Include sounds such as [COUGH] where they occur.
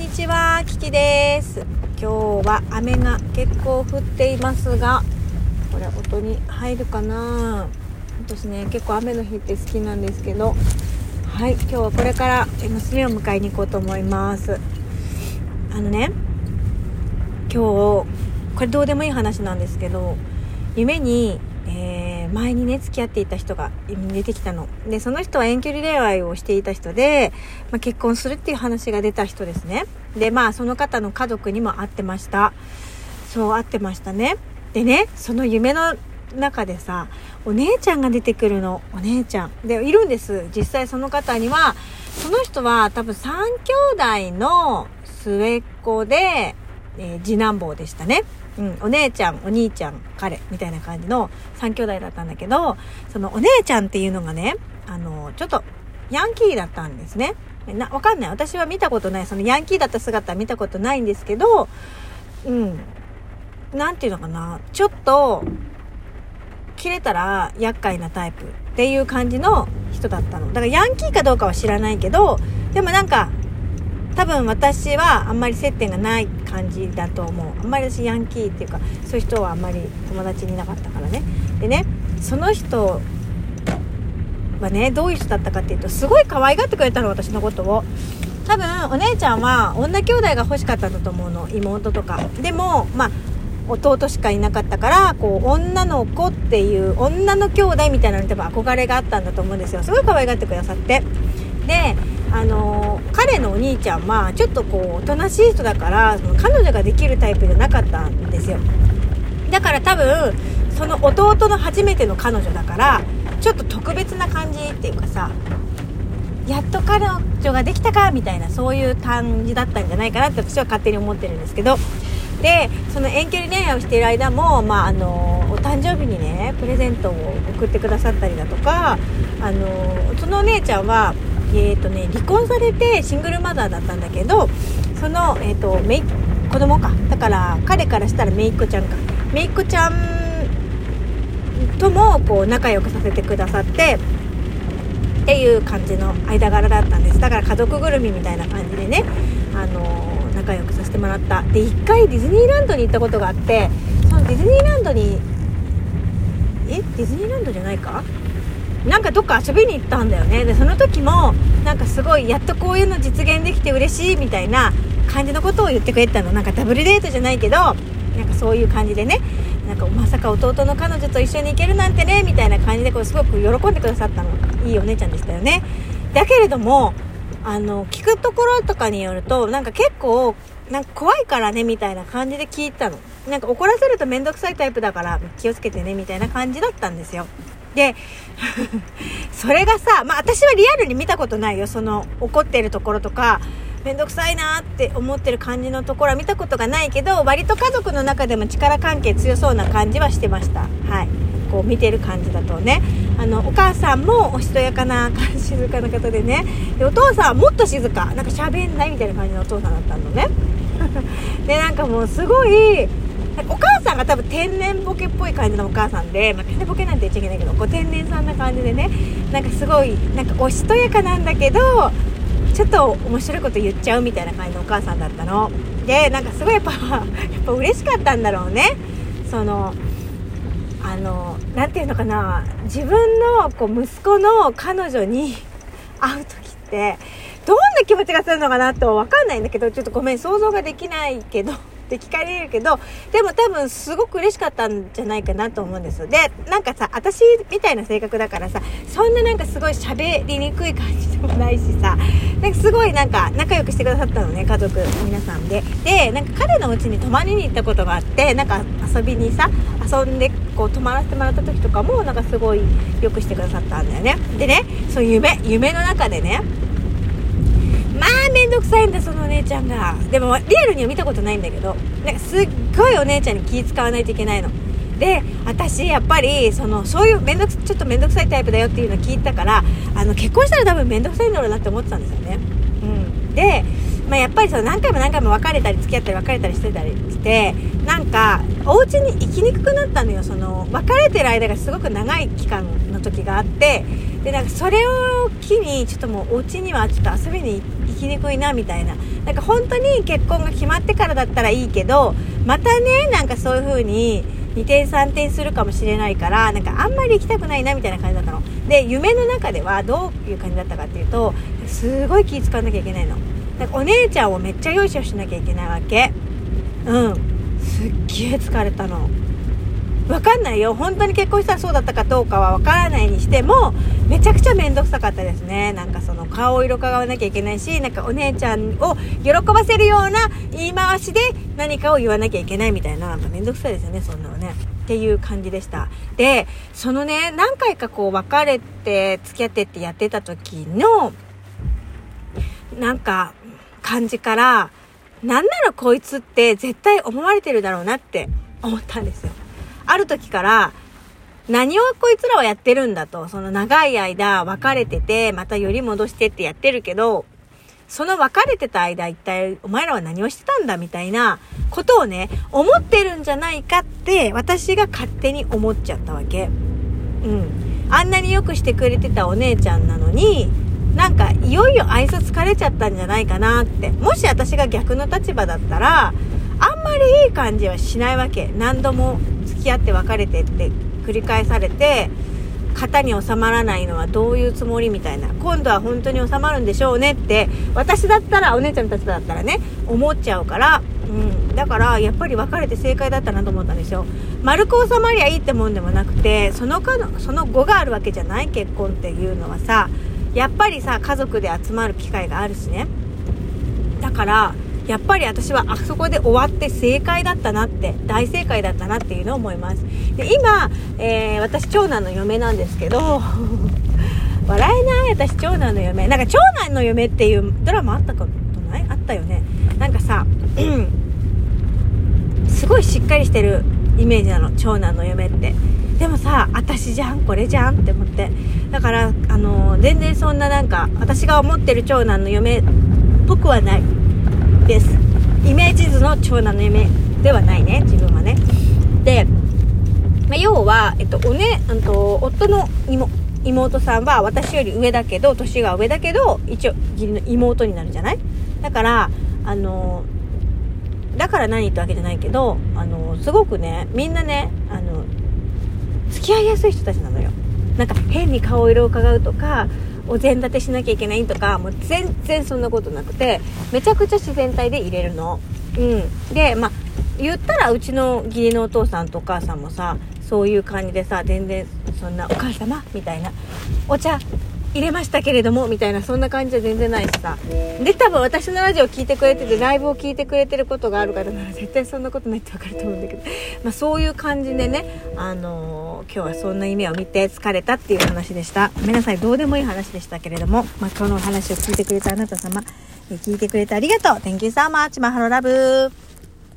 にちは、キキです。今日は雨が結構降っていますが、これ音に入るかな？私ね、結構雨の日って好きなんですけど、はい、今日はこれからえ娘を迎えに行こうと思います。あのね、今日、これどうでもいい話なんですけど、夢に、えー前にね付き合っていた人が出てきたの。でその人は遠距離恋愛をしていた人で、まあ、結婚するっていう話が出た人ですね。でまあその方の家族にも会ってました。そう会ってましたね。でねその夢の中でさお姉ちゃんが出てくるの。お姉ちゃん。でいるんです。実際その方にはその人は多分3兄弟の末っ子で、えー次男坊でしたね。うん、お姉ちゃんお兄ちゃん彼みたいな感じの3兄弟だったんだけどそのお姉ちゃんっていうのがねあのちょっとヤンキーだったんですね。なわかんない。私は見たことない。そのヤンキーだった姿は見たことないんですけどうん。なんていうのかな。ちょっと切れたら厄介なタイプっていう感じの人だったの。だからヤンキーかどうかは知らないけどでもなんか多分私はあんまり接点がない感じだと思う。あんまり私ヤンキーっていうかそういう人はあんまり友達にいなかったからね。でねその人はねどういう人だったかっていうとすごい可愛がってくれたの私のことを。多分お姉ちゃんは女兄弟が欲しかったんだと思うの妹とか。でもまあ弟しかいなかったからこう女の子っていう女の兄弟みたいなのに多分憧れがあったんだと思うんですよ。すごい可愛がってくださって。であのー彼のお兄ちゃんはちょっとこうおとなしい人だからその彼女ができるタイプじゃなかったんですよ。だから多分その弟の初めての彼女だからちょっと特別な感じっていうかさやっと彼女ができたかみたいなそういう感じだったんじゃないかなって私は勝手に思ってるんですけど。でその遠距離恋愛をしている間も、まあ、あのお誕生日にねプレゼントを送ってくださったりだとかあのそのお姉ちゃんは、えーとね、離婚されてシングルマザーだったんだけどその、えー、とめい子供か。だから彼からしたらめいっ子ちゃんか。めいっ子ちゃんともこう仲良くさせてくださってっていう感じの間柄だったんです。だから家族ぐるみみたいな感じでね、あのー仲良くさせてもらった。で1回ディズニーランドに行ったことがあってそのディズニーランドにえ？ディズニーランドじゃないか？なんかどっか遊びに行ったんだよね。でその時もなんかすごいやっとこういうの実現できて嬉しいみたいな感じのことを言ってくれてたの。なんかダブルデートじゃないけどなんかそういう感じでね。なんかまさか弟の彼女と一緒に行けるなんてねみたいな感じでこうすごく喜んでくださったの。いいお姉ちゃんでしたよね。だけれどもあの聞くところとかによるとなんか結構なんか怖いからねみたいな感じで聞いたの。なんか怒らせると面倒くさいタイプだから気をつけてねみたいな感じだったんですよ。で [LAUGHS] それがさまあ私はリアルに見たことないよ。その怒ってるところとか面倒くさいなって思ってる感じのところは見たことがないけど割と家族の中でも力関係強そうな感じはしてました。はい。こう見てる感じだとね。あのお母さんもおしとやかな静かな方でね。でお父さんはもっと静か。なんか喋んないみたいな感じのお父さんだったのね。[LAUGHS] でなんかもうすごいお母さんが多分天然ボケっぽい感じのお母さんで、まあ、天然ボケなんて言っちゃいけないけどこう天然さんな感じでねなんかすごいなんかおしとやかなんだけどちょっと面白いこと言っちゃうみたいな感じのお母さんだったの。でなんかすごいやっぱ [LAUGHS] やっぱ嬉しかったんだろうね。そのあのなていうのかな自分のこう息子の彼女に [LAUGHS] 会う時ってどんな気持ちがするのかなと分かんないんだけどちょっとごめん想像ができないけど。って聞かれるけどでも多分すごく嬉しかったんじゃないかなと思うんです。よでなんかさ私みたいな性格だからさそんななんかすごい喋りにくい感じでもないしさなんかすごいなんか仲良くしてくださったのね家族皆さんで。でなんか彼の家に泊まりに行ったことがあってなんか遊びにさ遊んでこう泊まらせてもらった時とかもなんかすごいよくしてくださったんだよね。でねそう夢夢の中でねまあめんどくさいんだそのお姉ちゃんが。でもリアルには見たことないんだけどなんかすっごいお姉ちゃんに気使わないといけないの。で私やっぱりそのそういうめんどくちょっと面倒くさいタイプだよっていうのを聞いたからあの結婚したら多分面倒くさいんだろうなって思ってたんですよね、うん、で、まあ、やっぱりその何回も何回も別れたり付き合ったり別れたりしてたりしてなんかお家に行きにくくなったのよ。その別れてる間がすごく長い期間の時があってでなんかそれを機にちょっともうお家にはちょっと遊びに行きにくいなみたいな。なんか本当に結婚が決まってからだったらいいけどまたねなんかそういう風に2点3点するかもしれないからなんかあんまり行きたくないなみたいな感じだったの。で夢の中ではどういう感じだったかっていうとすごい気使わなきゃいけないの。だかお姉ちゃんをめっちゃ用意しなきゃいけないわけ。うん。すっげえ疲れたの。分かんないよ。本当に結婚したらそうだったかどうかは分からないにしてもめちゃくちゃ面倒くさかったですね。なんかその顔色かがわなきゃいけないしなんかお姉ちゃんを喜ばせるような言い回しで何かを言わなきゃいけないみたいな。なんか面倒くさいですよねそんなのね。っていう感じでした。でそのね何回かこう別れて付き合ってってやってた時のなんか感じからなんならこいつって絶対思われてるだろうなって思ったんですよ。ある時から、何をこいつらはやってるんだと。その長い間別れてて、またより戻してってやってるけど、その別れてた間一体お前らは何をしてたんだみたいなことをね、思ってるんじゃないかって私が勝手に思っちゃったわけ。うん。あんなによくしてくれてたお姉ちゃんなのに、なんかいよいよ愛想疲れちゃったんじゃないかなって。もし私が逆の立場だったら、あんまりいい感じはしないわけ。何度も付き合って別れてって繰り返されて型に収まらないのはどういうつもりみたいな。今度は本当に収まるんでしょうねって私だったらお姉ちゃんたちだったらね思っちゃうから、うん、だからやっぱり別れて正解だったなと思ったんですよ。丸く収まりゃいいってもんでもなくてそのかのその後があるわけじゃない結婚っていうのはさ。やっぱりさ家族で集まる機会があるしね。だからやっぱり私はあそこで終わって正解だったなって大正解だったなっていうのを思います。で今、えー、私長男の嫁なんですけど [LAUGHS] 笑えない私長男の嫁。なんか長男の嫁っていうドラマあったことない？あったよね。なんかさ [CLEARS THROAT] すごいしっかりしてるイメージなの長男の嫁って。でもさ私じゃんこれじゃんって思って。だからあのー、全然そんななんか私が思ってる長男の嫁っぽくはない。です。イメージ図の長男の夢ではないね。自分はね。で、まあ、要は、えっとおねうんと、夫の妹さんは私より上だけど年が上だけど一応義理の妹になるじゃない？だからあのだから何ってわけじゃないけどあのすごくねみんなねあの付き合いやすい人たちなのよ。なんか変に顔色を伺うとかお膳立てしなきゃいけないとかもう全然そんなことなくてめちゃくちゃ自然体で入れるの。うん、でまあ言ったらうちの義理のお父さんとお母さんもさそういう感じでさ全然そんな「お母様」みたいな「お茶入れましたけれどもみたいなそんな感じは全然ないしさ。で多分私のラジオ聞いてくれててライブを聞いてくれてることがある方なら [LAUGHS] 絶対そんなことないって分かると思うんだけど、まあ、そういう感じでね、あのー、今日はそんな夢を見て疲れたっていう話でした。ごめんなさいどうでもいい話でしたけれども、まあ、今日のお話を聞いてくれたあなた様聞いてくれてありがとう。Thank you so much. マハロラブ